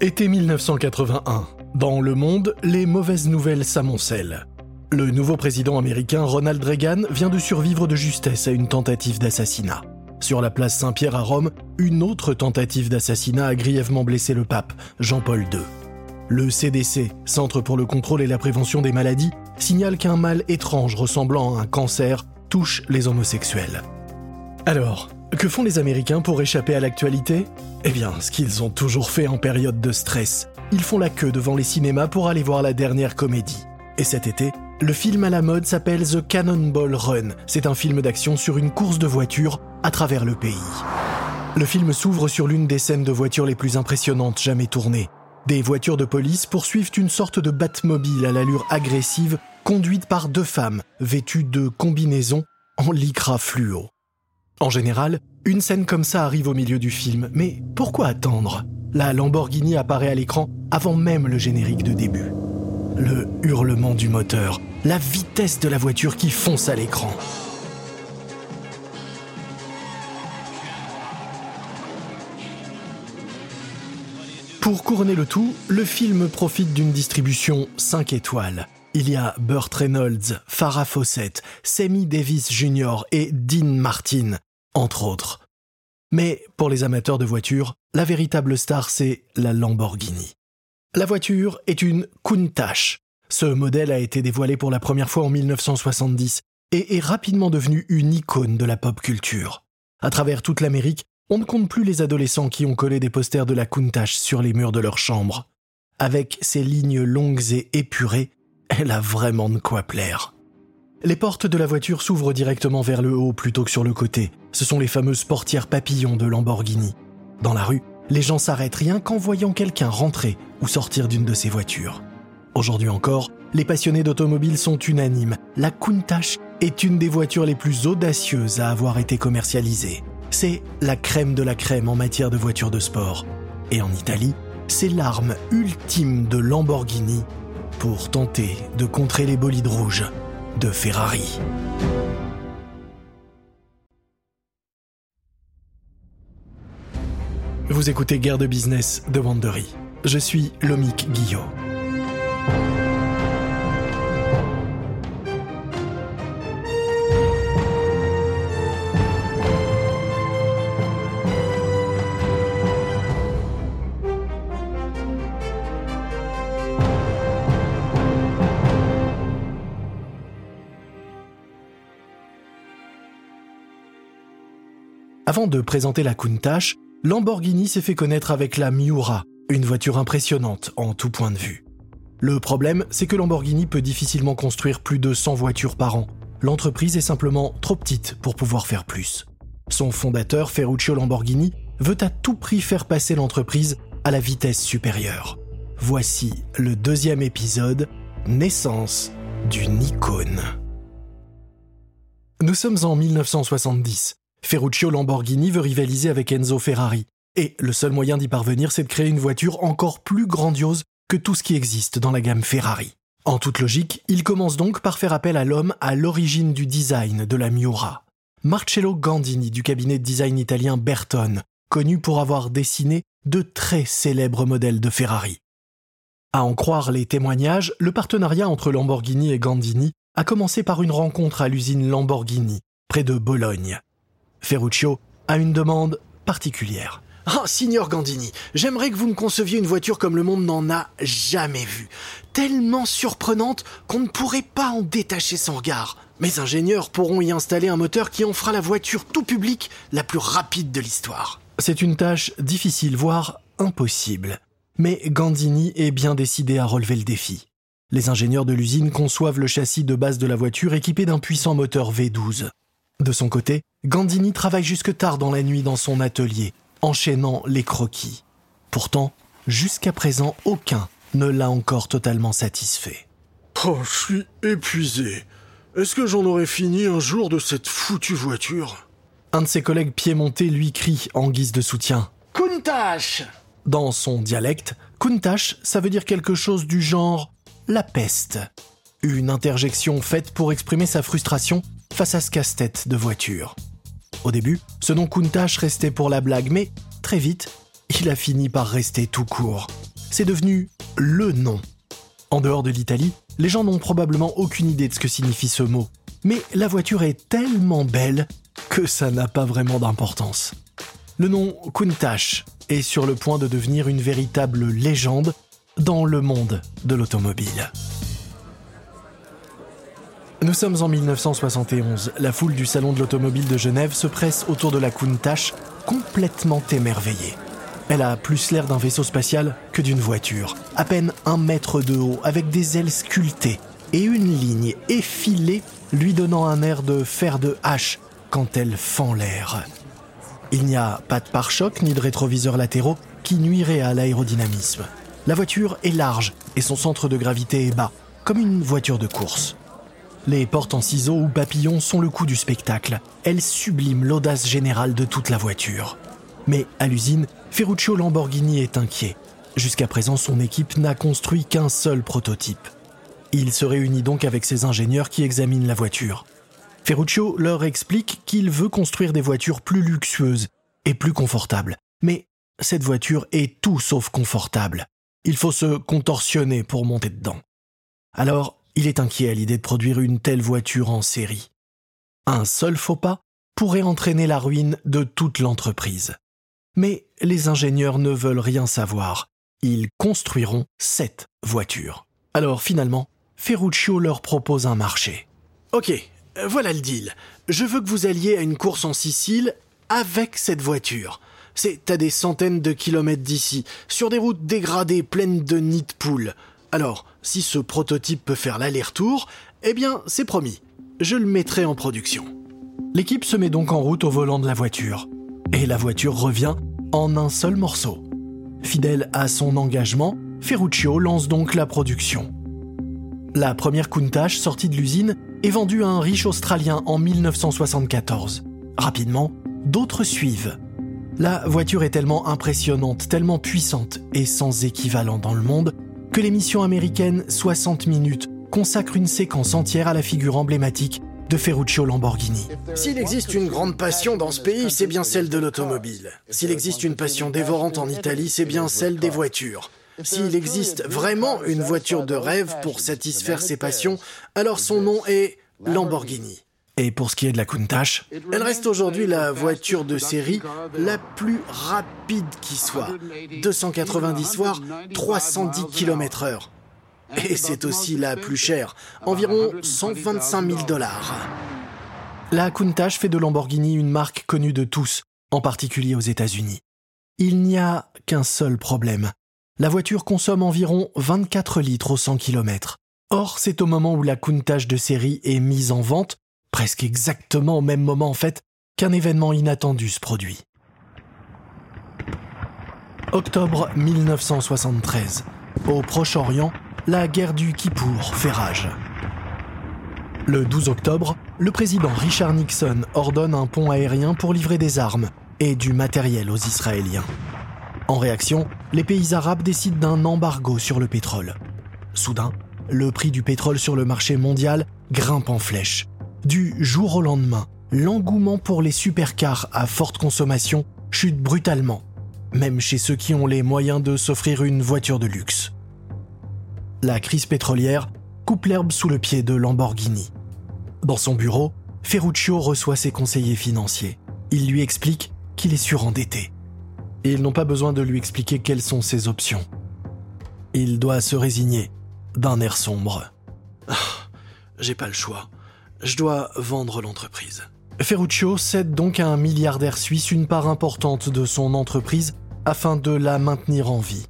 Été 1981. Dans le monde, les mauvaises nouvelles s'amoncellent. Le nouveau président américain Ronald Reagan vient de survivre de justesse à une tentative d'assassinat. Sur la place Saint-Pierre à Rome, une autre tentative d'assassinat a grièvement blessé le pape, Jean-Paul II. Le CDC, Centre pour le contrôle et la prévention des maladies, signale qu'un mal étrange ressemblant à un cancer touche les homosexuels. Alors, que font les Américains pour échapper à l'actualité? Eh bien, ce qu'ils ont toujours fait en période de stress. Ils font la queue devant les cinémas pour aller voir la dernière comédie. Et cet été, le film à la mode s'appelle The Cannonball Run. C'est un film d'action sur une course de voitures à travers le pays. Le film s'ouvre sur l'une des scènes de voitures les plus impressionnantes jamais tournées. Des voitures de police poursuivent une sorte de Batmobile à l'allure agressive, conduite par deux femmes, vêtues de combinaisons en lycra fluo. En général, une scène comme ça arrive au milieu du film, mais pourquoi attendre? La Lamborghini apparaît à l'écran avant même le générique de début. Le hurlement du moteur, la vitesse de la voiture qui fonce à l'écran. Pour couronner le tout, le film profite d'une distribution 5 étoiles. Il y a Burt Reynolds, Farrah Fawcett, Sammy Davis Jr. et Dean Martin, entre autres. Mais pour les amateurs de voitures, la véritable star, c'est la Lamborghini. La voiture est une Countach. Ce modèle a été dévoilé pour la première fois en 1970 et est rapidement devenu une icône de la pop culture. À travers toute l'Amérique, on ne compte plus les adolescents qui ont collé des posters de la Countach sur les murs de leur chambre. Avec ses lignes longues et épurées, elle a vraiment de quoi plaire. Les portes de la voiture s'ouvrent directement vers le haut plutôt que sur le côté. Ce sont les fameuses portières papillons de Lamborghini. Dans la rue, les gens s'arrêtent rien qu'en voyant quelqu'un rentrer ou sortir d'une de ces voitures. Aujourd'hui encore, les passionnés d'automobiles sont unanimes. La Countach est une des voitures les plus audacieuses à avoir été commercialisée. C'est la crème de la crème en matière de voitures de sport. Et en Italie, c'est l'arme ultime de Lamborghini pour tenter de contrer les bolides rouges de Ferrari. Vous écoutez Guerre de business de Wandery. Je suis Lomic Guillot. De présenter la Countach, Lamborghini s'est fait connaître avec la Miura, une voiture impressionnante en tout point de vue. Le problème, c'est que Lamborghini peut difficilement construire plus de 100 voitures par an. L'entreprise est simplement trop petite pour pouvoir faire plus. Son fondateur, Ferruccio Lamborghini, veut à tout prix faire passer l'entreprise à la vitesse supérieure. Voici le deuxième épisode, Naissance d'une icône. Nous sommes en 1970. Ferruccio Lamborghini veut rivaliser avec Enzo Ferrari. Et le seul moyen d'y parvenir, c'est de créer une voiture encore plus grandiose que tout ce qui existe dans la gamme Ferrari. En toute logique, il commence donc par faire appel à l'homme à l'origine du design de la Miura. Marcello Gandini du cabinet de design italien Bertone, connu pour avoir dessiné de très célèbres modèles de Ferrari. À en croire les témoignages, le partenariat entre Lamborghini et Gandini a commencé par une rencontre à l'usine Lamborghini, près de Bologne. Ferruccio a une demande particulière. Oh, signor Gandini, j'aimerais que vous me conceviez une voiture comme le monde n'en a jamais vue. Tellement surprenante qu'on ne pourrait pas en détacher son regard. Mes ingénieurs pourront y installer un moteur qui en fera la voiture tout public la plus rapide de l'histoire. C'est une tâche difficile, voire impossible. Mais Gandini est bien décidé à relever le défi. Les ingénieurs de l'usine conçoivent le châssis de base de la voiture équipé d'un puissant moteur V12. De son côté, Gandini travaille jusque tard dans la nuit dans son atelier, enchaînant les croquis. Pourtant, jusqu'à présent, aucun ne l'a encore totalement satisfait. Oh, je suis épuisé. Est-ce que j'en aurais fini un jour de cette foutue voiture? Un de ses collègues piémontais lui crie en guise de soutien. Countach Dans son dialecte, Countach, ça veut dire quelque chose du genre la peste. Une interjection faite pour exprimer sa frustration face à ce casse-tête de voiture. Au début, ce nom Countach restait pour la blague, mais très vite, il a fini par rester tout court. c'est devenu le nom. En dehors de l'Italie, les gens n'ont probablement aucune idée de ce que signifie ce mot. Mais la voiture est tellement belle que ça n'a pas vraiment d'importance. Le nom Countach est sur le point de devenir une véritable légende dans le monde de l'automobile. Nous sommes en 1971. La foule du Salon de l'Automobile de Genève se presse autour de la Countach, complètement émerveillée. Elle a plus l'air d'un vaisseau spatial que d'une voiture. À peine un mètre de haut, avec des ailes sculptées et une ligne effilée lui donnant un air de fer de hache quand elle fend l'air. Il n'y a pas de pare-choc ni de rétroviseurs latéraux qui nuiraient à l'aérodynamisme. La voiture est large et son centre de gravité est bas, comme une voiture de course. Les portes en ciseaux ou papillons sont le coup du spectacle. Elles subliment l'audace générale de toute la voiture. Mais à l'usine, Ferruccio Lamborghini est inquiet. Jusqu'à présent, son équipe n'a construit qu'un seul prototype. Il se réunit donc avec ses ingénieurs qui examinent la voiture. Ferruccio leur explique qu'il veut construire des voitures plus luxueuses et plus confortables. Mais cette voiture est tout sauf confortable. Il faut se contorsionner pour monter dedans. Alors, il est inquiet à l'idée de produire une telle voiture en série. Un seul faux pas pourrait entraîner la ruine de toute l'entreprise. Mais les ingénieurs ne veulent rien savoir. Ils construiront cette voiture. Alors finalement, Ferruccio leur propose un marché. Ok, voilà le deal. Je veux que vous alliez à une course en Sicile avec cette voiture. C'est à des centaines de kilomètres d'ici, sur des routes dégradées pleines de nids de poules. Alors, si ce prototype peut faire l'aller-retour, eh bien, c'est promis. Je le mettrai en production. L'équipe se met donc en route au volant de la voiture. Et la voiture revient en un seul morceau. Fidèle à son engagement, Ferruccio lance donc la production. La première Countach sortie de l'usine est vendue à un riche Australien en 1974. Rapidement, d'autres suivent. La voiture est tellement impressionnante, tellement puissante et sans équivalent dans le monde que l'émission américaine 60 minutes consacre une séquence entière à la figure emblématique de Ferruccio Lamborghini. S'il existe une grande passion dans ce pays, c'est bien celle de l'automobile. S'il existe une passion dévorante en Italie, c'est bien celle des voitures. S'il existe vraiment une voiture de rêve pour satisfaire ses passions, alors son nom est Lamborghini. Et pour ce qui est de la Countach, elle reste aujourd'hui la voiture de série la plus rapide qui soit. 290 voire 310 km/h. Et c'est aussi la plus chère, environ 125 000 dollars. La Countach fait de Lamborghini une marque connue de tous, en particulier aux États-Unis. Il n'y a qu'un seul problème la voiture consomme environ 24 litres au 100 km. Or, c'est au moment où la Countach de série est mise en vente, presque exactement au même moment en fait, qu'un événement inattendu se produit. Octobre 1973. Au Proche-Orient, la guerre du Kippour fait rage. Le 12 octobre, le président Richard Nixon ordonne un pont aérien pour livrer des armes et du matériel aux Israéliens. En réaction, les pays arabes décident d'un embargo sur le pétrole. Soudain, le prix du pétrole sur le marché mondial grimpe en flèche. Du jour au lendemain, l'engouement pour les supercars à forte consommation chute brutalement, même chez ceux qui ont les moyens de s'offrir une voiture de luxe. La crise pétrolière coupe l'herbe sous le pied de Lamborghini. Dans son bureau, Ferruccio reçoit ses conseillers financiers. Il lui explique qu'il est surendetté et ils n'ont pas besoin de lui expliquer quelles sont ses options. Il doit se résigner, d'un air sombre. Ah, j'ai pas le choix. Je dois vendre l'entreprise. Ferruccio cède donc à un milliardaire suisse une part importante de son entreprise afin de la maintenir en vie.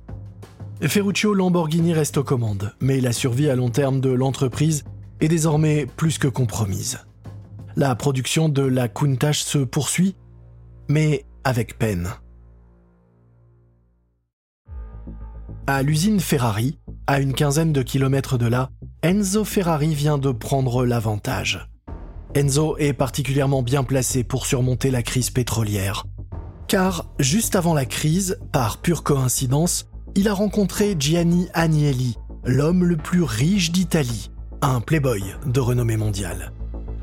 Ferruccio Lamborghini reste aux commandes, mais la survie à long terme de l'entreprise est désormais plus que compromise. La production de la Countach se poursuit, mais avec peine. À l'usine Ferrari, à une quinzaine de kilomètres de là, Enzo Ferrari vient de prendre l'avantage. Enzo est particulièrement bien placé pour surmonter la crise pétrolière. Car, juste avant la crise, par pure coïncidence, il a rencontré Gianni Agnelli, l'homme le plus riche d'Italie, un playboy de renommée mondiale.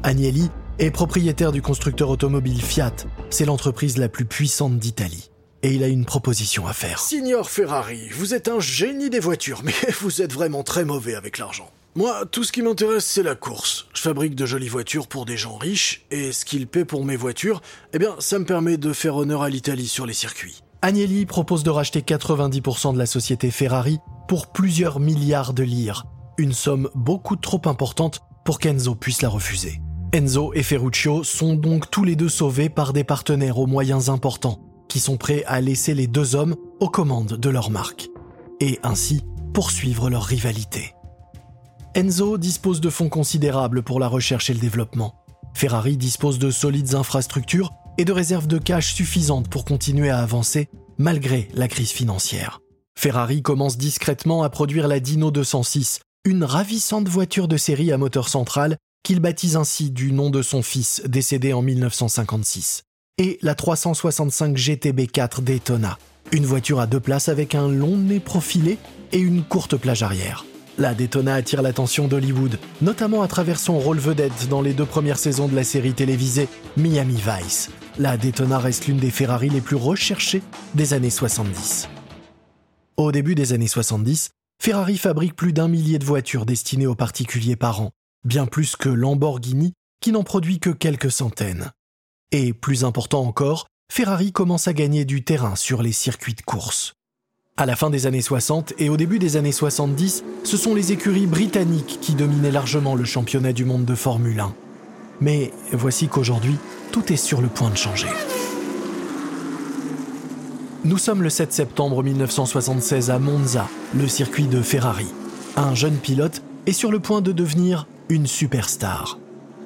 Agnelli est propriétaire du constructeur automobile Fiat, c'est l'entreprise la plus puissante d'Italie. et il a une proposition à faire. Signor Ferrari, vous êtes un génie des voitures, mais vous êtes vraiment très mauvais avec l'argent. Moi, tout ce qui m'intéresse, c'est la course. Je fabrique de jolies voitures pour des gens riches, et ce qu'ils paient pour mes voitures, eh bien, ça me permet de faire honneur à l'Italie sur les circuits. Agnelli propose de racheter 90% de la société Ferrari pour plusieurs milliards de lire, une somme beaucoup trop importante pour qu'Enzo puisse la refuser. Enzo et Ferruccio sont donc tous les deux sauvés par des partenaires aux moyens importants, qui sont prêts à laisser les deux hommes aux commandes de leur marque, et ainsi poursuivre leur rivalité. Enzo dispose de fonds considérables pour la recherche et le développement. Ferrari dispose de solides infrastructures et de réserves de cash suffisantes pour continuer à avancer malgré la crise financière. Ferrari commence discrètement à produire la Dino 206, une ravissante voiture de série à moteur central qu'il baptise ainsi du nom de son fils décédé en 1956, et la 365 GTB4 Daytona, une voiture à deux places avec un long nez profilé et une courte plage arrière. La Daytona attire l'attention d'Hollywood, notamment à travers son rôle vedette dans les deux premières saisons de la série télévisée Miami Vice. La Daytona reste l'une des Ferrari les plus recherchées des années 70. Au début des années 70, Ferrari fabrique plus d'un millier de voitures destinées aux particuliers par an, bien plus que Lamborghini, qui n'en produit que quelques centaines. Et plus important encore, Ferrari commence à gagner du terrain sur les circuits de course. À la fin des années 60 et au début des années 70, ce sont les écuries britanniques qui dominaient largement le championnat du monde de Formule 1. Mais voici qu'aujourd'hui, tout est sur le point de changer. Nous sommes le 7 septembre 1976 à Monza, le circuit de Ferrari. Un jeune pilote est sur le point de devenir une superstar.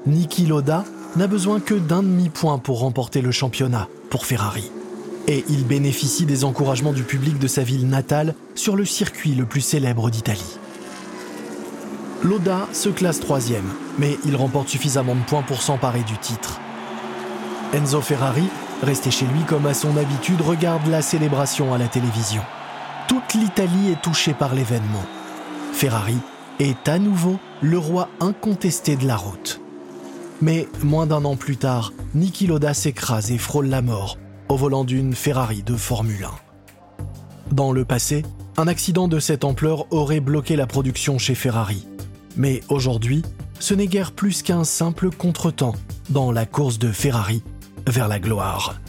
Niki Loda n'a besoin que d'un demi-point pour remporter le championnat pour Ferrari. Et il bénéficie des encouragements du public de sa ville natale sur le circuit le plus célèbre d'Italie. Loda se classe troisième, mais il remporte suffisamment de points pour s'emparer du titre. Enzo Ferrari, resté chez lui comme à son habitude, regarde la célébration à la télévision. Toute l'Italie est touchée par l'événement. Ferrari est à nouveau le roi incontesté de la route. Mais moins d'un an plus tard, Niki Loda s'écrase et frôle la mort au volant d'une Ferrari de Formule 1. Dans le passé, un accident de cette ampleur aurait bloqué la production chez Ferrari. Mais aujourd'hui, ce n'est guère plus qu'un simple contretemps dans la course de Ferrari vers la gloire.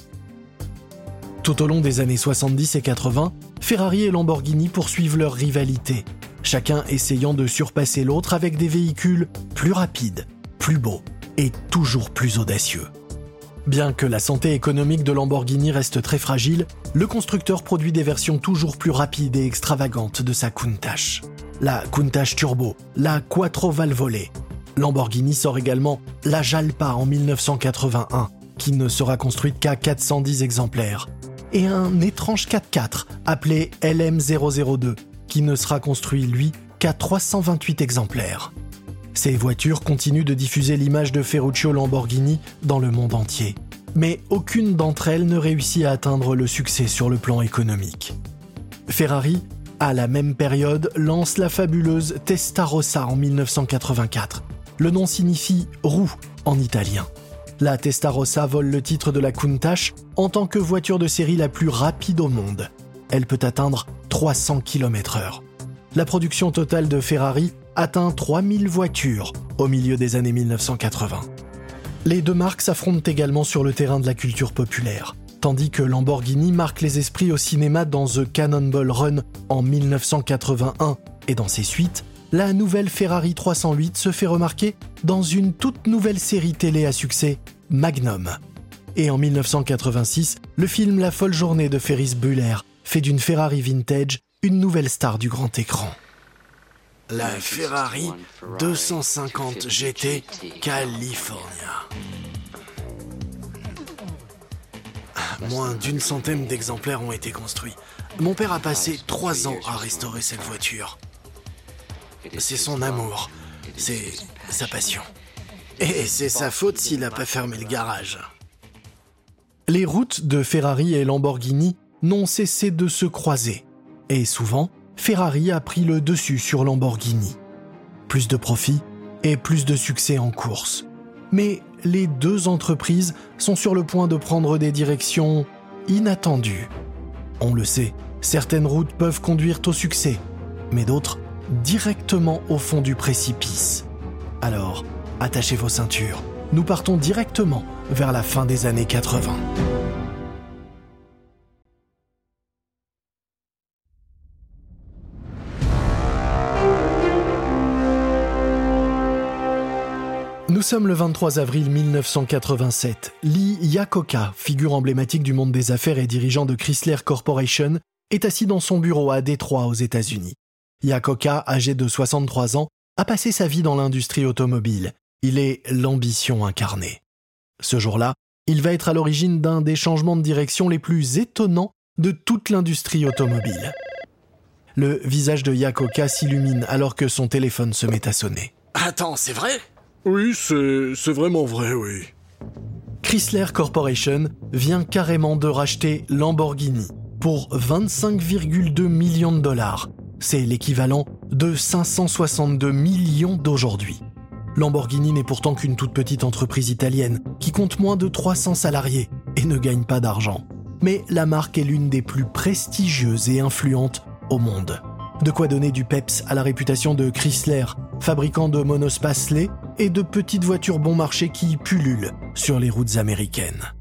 Tout au long des années 70 et 80, Ferrari et Lamborghini poursuivent leur rivalité chacun essayant de surpasser l'autre avec des véhicules plus rapides, plus beaux et toujours plus audacieux. Bien que la santé économique de Lamborghini reste très fragile, le constructeur produit des versions toujours plus rapides et extravagantes de sa Countach. La Countach Turbo, la Quattro Valvole. Lamborghini sort également la Jalpa en 1981, qui ne sera construite qu'à 410 exemplaires, et un étrange 4x4 appelé LM002, qui ne sera construit, lui, qu'à 328 exemplaires. Ces voitures continuent de diffuser l'image de Ferruccio Lamborghini dans le monde entier. Mais aucune d'entre elles ne réussit à atteindre le succès sur le plan économique. Ferrari, à la même période, lance la fabuleuse Testarossa en 1984. Le nom signifie roue en italien. La Testarossa vole le titre de la Countach en tant que voiture de série la plus rapide au monde. Elle peut atteindre 300 km/h. La production totale de Ferrari atteint 3000 voitures au milieu des années 1980. Les deux marques s'affrontent également sur le terrain de la culture populaire. Tandis que Lamborghini marque les esprits au cinéma dans The Cannonball Run en 1981 et dans ses suites, la nouvelle Ferrari 308 se fait remarquer dans une toute nouvelle série télé à succès, Magnum. Et en 1986, le film La folle journée de Ferris Bueller fait d'une Ferrari vintage une nouvelle star du grand écran. La Ferrari 250 GT California. Moins d'une centaine d'exemplaires ont été construits. Mon père a passé trois ans à restaurer cette voiture. C'est son amour, c'est sa passion. Et c'est sa faute s'il n'a pas fermé le garage. Les routes de Ferrari et Lamborghini n'ont cessé de se croiser. Et souvent, Ferrari a pris le dessus sur Lamborghini. Plus de profit et plus de succès en course. Mais les deux entreprises sont sur le point de prendre des directions inattendues. On le sait, certaines routes peuvent conduire au succès, mais d'autres directement au fond du précipice. Alors, attachez vos ceintures. Nous partons directement vers la fin des années 80. Nous sommes le 23 avril 1987. Lee Iacocca, figure emblématique du monde des affaires et dirigeant de Chrysler Corporation, est assis dans son bureau à Détroit aux États-Unis. Iacocca, âgé de 63 ans, a passé sa vie dans l'industrie automobile. Il est l'ambition incarnée. Ce jour-là, il va être à l'origine d'un des changements de direction les plus étonnants de toute l'industrie automobile. Le visage de Yakoka s'illumine alors que son téléphone se met à sonner. Attends, c'est vrai? Oui, c'est vraiment vrai, oui. Chrysler Corporation vient carrément de racheter Lamborghini pour 25,2 millions de dollars. C'est l'équivalent de 562 millions d'aujourd'hui. Lamborghini n'est pourtant qu'une toute petite entreprise italienne qui compte moins de 300 salariés et ne gagne pas d'argent. Mais la marque est l'une des plus prestigieuses et influentes au monde. De quoi donner du peps à la réputation de Chrysler, fabricant de monospaces et de petites voitures bon marché qui pullulent sur les routes américaines.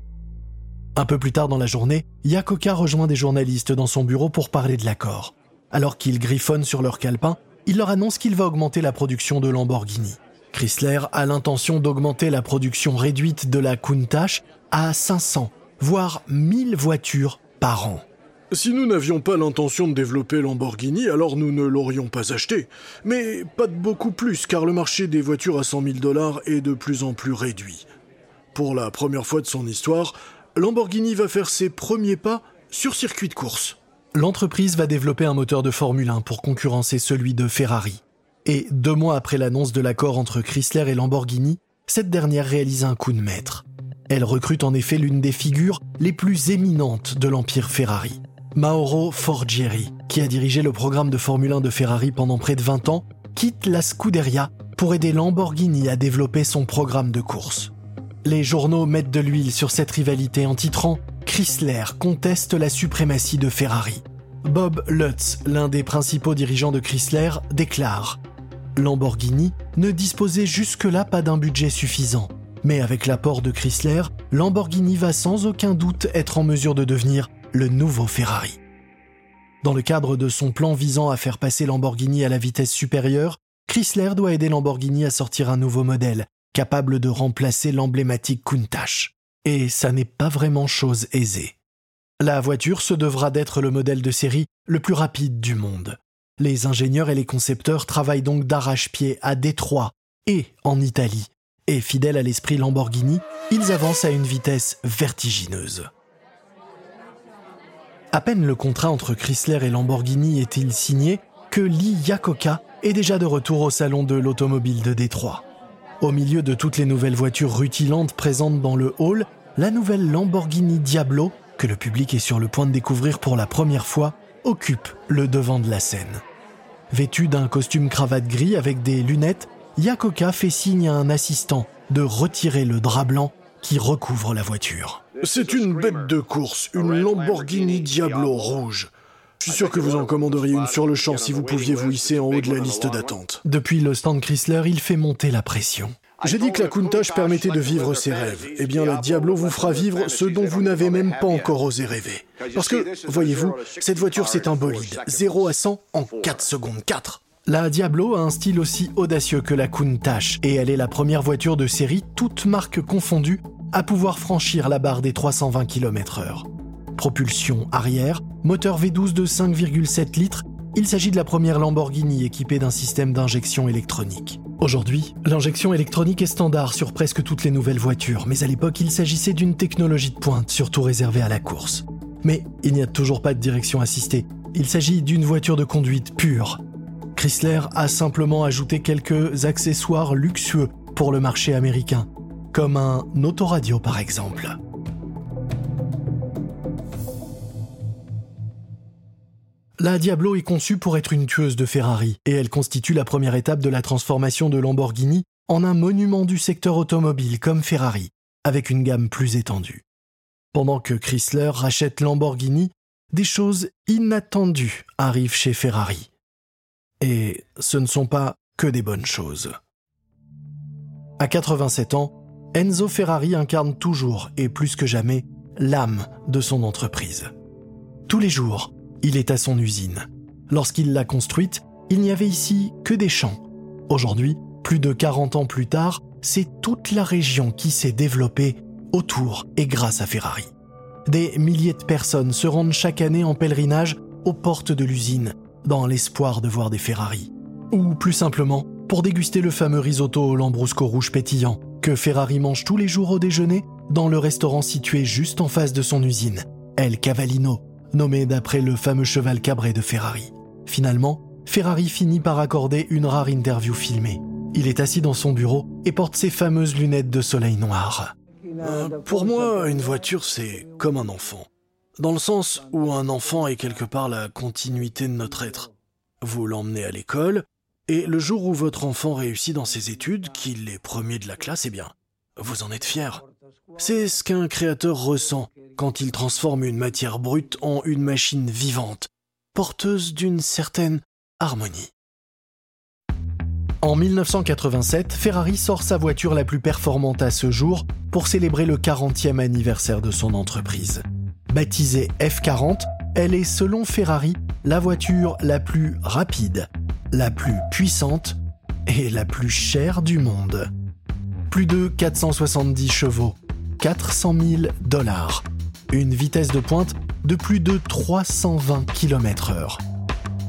Un peu plus tard dans la journée, Yakoka rejoint des journalistes dans son bureau pour parler de l'accord. Alors qu'ils griffonnent sur leur calepin, il leur annonce qu'il va augmenter la production de Lamborghini. Chrysler a l'intention d'augmenter la production réduite de la Countach à 500, voire 1000 voitures par an. Si nous n'avions pas l'intention de développer Lamborghini, alors nous ne l'aurions pas acheté. Mais pas de beaucoup plus, car le marché des voitures à 100 000 dollars est de plus en plus réduit. Pour la première fois de son histoire, Lamborghini va faire ses premiers pas sur circuit de course. L'entreprise va développer un moteur de Formule 1 pour concurrencer celui de Ferrari. Et deux mois après l'annonce de l'accord entre Chrysler et Lamborghini, cette dernière réalise un coup de maître. Elle recrute en effet l'une des figures les plus éminentes de l'empire Ferrari. Mauro Forgieri, qui a dirigé le programme de Formule 1 de Ferrari pendant près de 20 ans, quitte la Scuderia pour aider Lamborghini à développer son programme de course. Les journaux mettent de l'huile sur cette rivalité en titrant Chrysler conteste la suprématie de Ferrari. Bob Lutz, l'un des principaux dirigeants de Chrysler, déclare Lamborghini ne disposait jusque-là pas d'un budget suffisant. Mais avec l'apport de Chrysler, Lamborghini va sans aucun doute être en mesure de devenir le nouveau Ferrari. Dans le cadre de son plan visant à faire passer Lamborghini à la vitesse supérieure, Chrysler doit aider Lamborghini à sortir un nouveau modèle, capable de remplacer l'emblématique Countach. Et ça n'est pas vraiment chose aisée. La voiture se devra d'être le modèle de série le plus rapide du monde. Les ingénieurs et les concepteurs travaillent donc d'arrache-pied à Détroit et en Italie. Et fidèles à l'esprit Lamborghini, ils avancent à une vitesse vertigineuse. À peine le contrat entre Chrysler et Lamborghini est-il signé que Lee Iacocca est déjà de retour au salon de l'automobile de Détroit. Au milieu de toutes les nouvelles voitures rutilantes présentes dans le hall, la nouvelle Lamborghini Diablo, que le public est sur le point de découvrir pour la première fois, occupe le devant de la scène. Vêtu d'un costume cravate gris avec des lunettes, Yakoka fait signe à un assistant de retirer le drap blanc qui recouvre la voiture. C'est une bête de course, une Lamborghini Diablo rouge. Je suis sûr que vous en commanderiez une sur le champ si vous pouviez vous hisser en haut de la liste d'attente. Depuis le stand Chrysler, il fait monter la pression. J'ai dit que la Countach permettait de vivre ses rêves. Eh bien, la Diablo vous fera vivre ce dont vous n'avez même pas encore osé rêver. Parce que, voyez-vous, cette voiture, c'est un bolide. 0 à 100 en 4 secondes 4. La Diablo a un style aussi audacieux que la Countach, et elle est la première voiture de série, toute marque confondue, à pouvoir franchir la barre des 320 km/h. Propulsion arrière, moteur V12 de 5,7 litres, il s'agit de la première Lamborghini équipée d'un système d'injection électronique. Aujourd'hui, l'injection électronique est standard sur presque toutes les nouvelles voitures, mais à l'époque il s'agissait d'une technologie de pointe, surtout réservée à la course. Mais il n'y a toujours pas de direction assistée, il s'agit d'une voiture de conduite pure. Chrysler a simplement ajouté quelques accessoires luxueux pour le marché américain, comme un autoradio par exemple. La Diablo est conçue pour être une tueuse de Ferrari, et elle constitue la première étape de la transformation de Lamborghini en un monument du secteur automobile comme Ferrari, avec une gamme plus étendue. Pendant que Chrysler rachète Lamborghini, des choses inattendues arrivent chez Ferrari. Et ce ne sont pas que des bonnes choses. À 87 ans, Enzo Ferrari incarne toujours et plus que jamais l'âme de son entreprise. Tous les jours, il est à son usine. Lorsqu'il l'a construite, il n'y avait ici que des champs. Aujourd'hui, plus de 40 ans plus tard, c'est toute la région qui s'est développée autour et grâce à Ferrari. Des milliers de personnes se rendent chaque année en pèlerinage aux portes de l'usine, dans l'espoir de voir des Ferrari. Ou plus simplement, pour déguster le fameux risotto lambrusco rouge pétillant que Ferrari mange tous les jours au déjeuner dans le restaurant situé juste en face de son usine, El Cavallino, nommé d'après le fameux cheval cabré de Ferrari. Finalement, Ferrari finit par accorder une rare interview filmée. Il est assis dans son bureau et porte ses fameuses lunettes de soleil noir. Euh, pour moi, une voiture, c'est comme un enfant. Dans le sens où un enfant est quelque part la continuité de notre être. Vous l'emmenez à l'école, et le jour où votre enfant réussit dans ses études, qu'il est premier de la classe, eh bien, vous en êtes fier. C'est ce qu'un créateur ressent quand il transforme une matière brute en une machine vivante, porteuse d'une certaine harmonie. En 1987, Ferrari sort sa voiture la plus performante à ce jour pour célébrer le 40e anniversaire de son entreprise. Baptisée F40, elle est selon Ferrari la voiture la plus rapide, la plus puissante et la plus chère du monde. Plus de 470 chevaux, 400 000 dollars, une vitesse de pointe de plus de 320 km/h.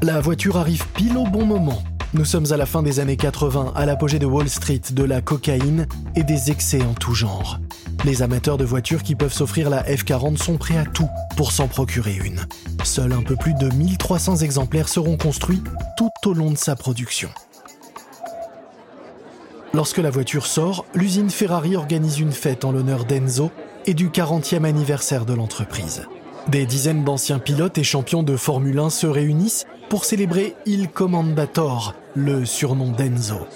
La voiture arrive pile au bon moment nous sommes à la fin des années 80, à l'apogée de Wall Street, de la cocaïne et des excès en tout genre. Les amateurs de voitures qui peuvent s'offrir la F40 sont prêts à tout pour s'en procurer une. Seuls un peu plus de 1300 exemplaires seront construits tout au long de sa production. Lorsque la voiture sort, l'usine Ferrari organise une fête en l'honneur d'Enzo et du 40e anniversaire de l'entreprise. Des dizaines d'anciens pilotes et champions de Formule 1 se réunissent pour célébrer Il Commandator, le surnom d'Enzo.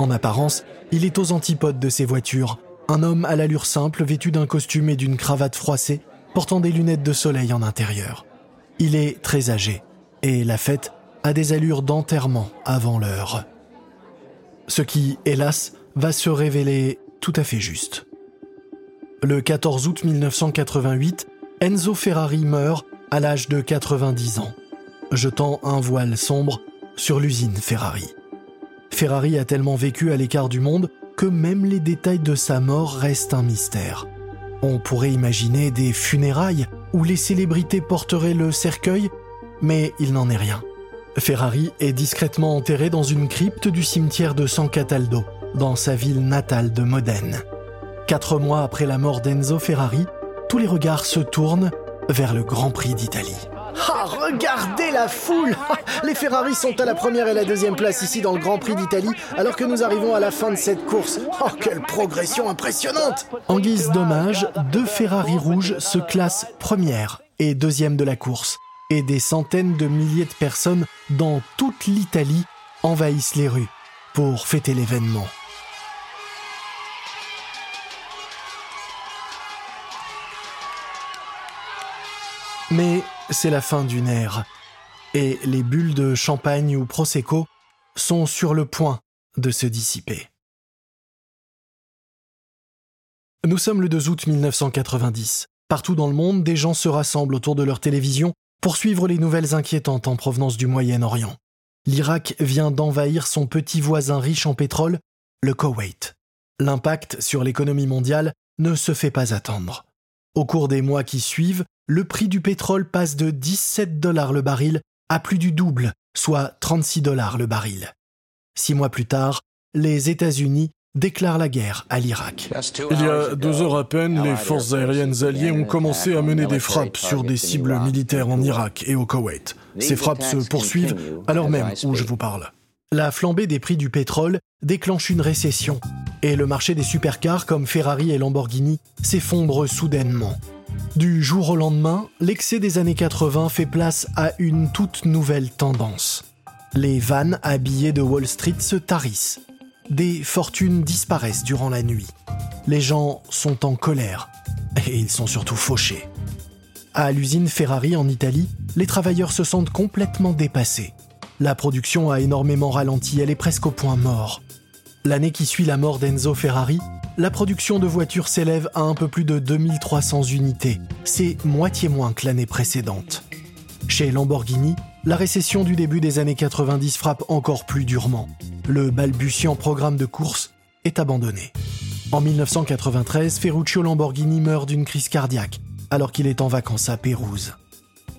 En apparence, il est aux antipodes de ses voitures, un homme à l'allure simple vêtu d'un costume et d'une cravate froissée, portant des lunettes de soleil en intérieur. Il est très âgé, et la fête a des allures d'enterrement avant l'heure. Ce qui, hélas, va se révéler tout à fait juste. Le 14 août 1988, Enzo Ferrari meurt à l'âge de 90 ans jetant un voile sombre sur l'usine Ferrari. Ferrari a tellement vécu à l'écart du monde que même les détails de sa mort restent un mystère. On pourrait imaginer des funérailles où les célébrités porteraient le cercueil, mais il n'en est rien. Ferrari est discrètement enterré dans une crypte du cimetière de San Cataldo, dans sa ville natale de Modène. Quatre mois après la mort d'Enzo Ferrari, tous les regards se tournent vers le Grand Prix d'Italie. Ah, regardez la foule Les Ferrari sont à la première et la deuxième place ici dans le Grand Prix d'Italie, alors que nous arrivons à la fin de cette course. Oh, quelle progression impressionnante En guise d'hommage, deux Ferrari rouges se classent première et deuxième de la course, et des centaines de milliers de personnes dans toute l'Italie envahissent les rues pour fêter l'événement. Mais c'est la fin d'une ère, et les bulles de champagne ou prosecco sont sur le point de se dissiper. Nous sommes le 2 août 1990. Partout dans le monde, des gens se rassemblent autour de leur télévision pour suivre les nouvelles inquiétantes en provenance du Moyen-Orient. L'Irak vient d'envahir son petit voisin riche en pétrole, le Koweït. L'impact sur l'économie mondiale ne se fait pas attendre. Au cours des mois qui suivent, le prix du pétrole passe de 17 dollars le baril à plus du double, soit 36 dollars le baril. Six mois plus tard, les États-Unis déclarent la guerre à l'Irak. Il y a deux heures à peine, les forces aériennes alliées ont commencé à mener des frappes sur des cibles militaires en Irak et au Koweït. Ces frappes se poursuivent à l'heure même où je vous parle. La flambée des prix du pétrole déclenche une récession et le marché des supercars comme Ferrari et Lamborghini s'effondre soudainement. Du jour au lendemain, l'excès des années 80 fait place à une toute nouvelle tendance. Les vannes habillées de Wall Street se tarissent. Des fortunes disparaissent durant la nuit. Les gens sont en colère et ils sont surtout fauchés. À l'usine Ferrari en Italie, les travailleurs se sentent complètement dépassés. La production a énormément ralenti, elle est presque au point mort. L'année qui suit la mort d'Enzo Ferrari, la production de voitures s'élève à un peu plus de 2300 unités. C'est moitié moins que l'année précédente. Chez Lamborghini, la récession du début des années 90 frappe encore plus durement. Le balbutiant programme de course est abandonné. En 1993, Ferruccio Lamborghini meurt d'une crise cardiaque alors qu'il est en vacances à Pérouse.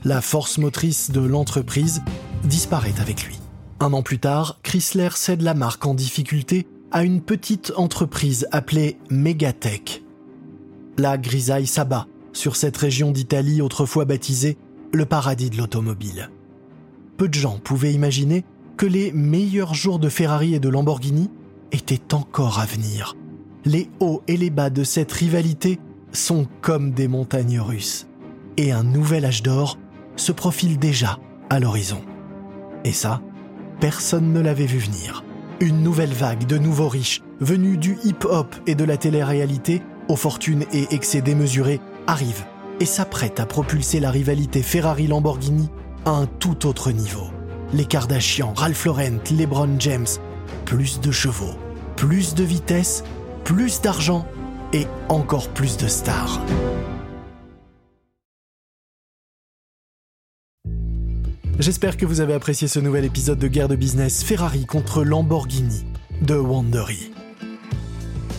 La force motrice de l'entreprise disparaît avec lui. Un an plus tard, Chrysler cède la marque en difficulté à une petite entreprise appelée Megatech. La grisaille s'abat sur cette région d'Italie autrefois baptisée le paradis de l'automobile. Peu de gens pouvaient imaginer que les meilleurs jours de Ferrari et de Lamborghini étaient encore à venir. Les hauts et les bas de cette rivalité sont comme des montagnes russes. Et un nouvel âge d'or se profile déjà à l'horizon. Et ça, personne ne l'avait vu venir. Une nouvelle vague de nouveaux riches, venus du hip-hop et de la télé-réalité, aux fortunes et excès démesurés, arrive et s'apprête à propulser la rivalité Ferrari-Lamborghini à un tout autre niveau. Les Kardashian, Ralph Lauren, LeBron James, plus de chevaux, plus de vitesse, plus d'argent et encore plus de stars. J'espère que vous avez apprécié ce nouvel épisode de Guerre de Business Ferrari contre Lamborghini de Wandery.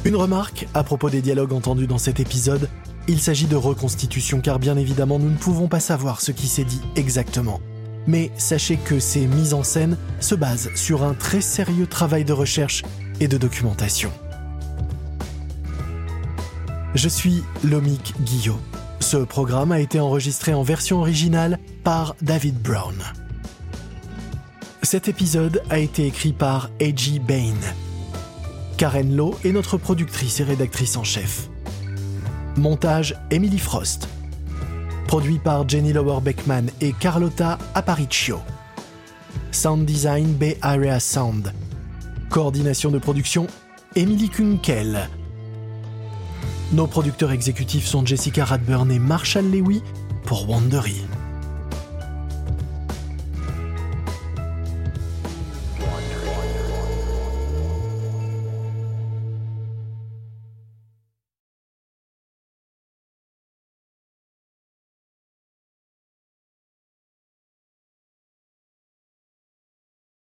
Une remarque à propos des dialogues entendus dans cet épisode, il s'agit de reconstitution car bien évidemment nous ne pouvons pas savoir ce qui s'est dit exactement. Mais sachez que ces mises en scène se basent sur un très sérieux travail de recherche et de documentation. Je suis Lomik Guillot. Ce programme a été enregistré en version originale par David Brown. Cet épisode a été écrit par A.G. Bain. Karen Lowe est notre productrice et rédactrice en chef. Montage Emily Frost. Produit par Jenny Lower Beckman et Carlotta Aparicio. Sound design Bay Area Sound. Coordination de production Emily Kunkel. Nos producteurs exécutifs sont Jessica Radburn et Marshall Lewy pour Wandery.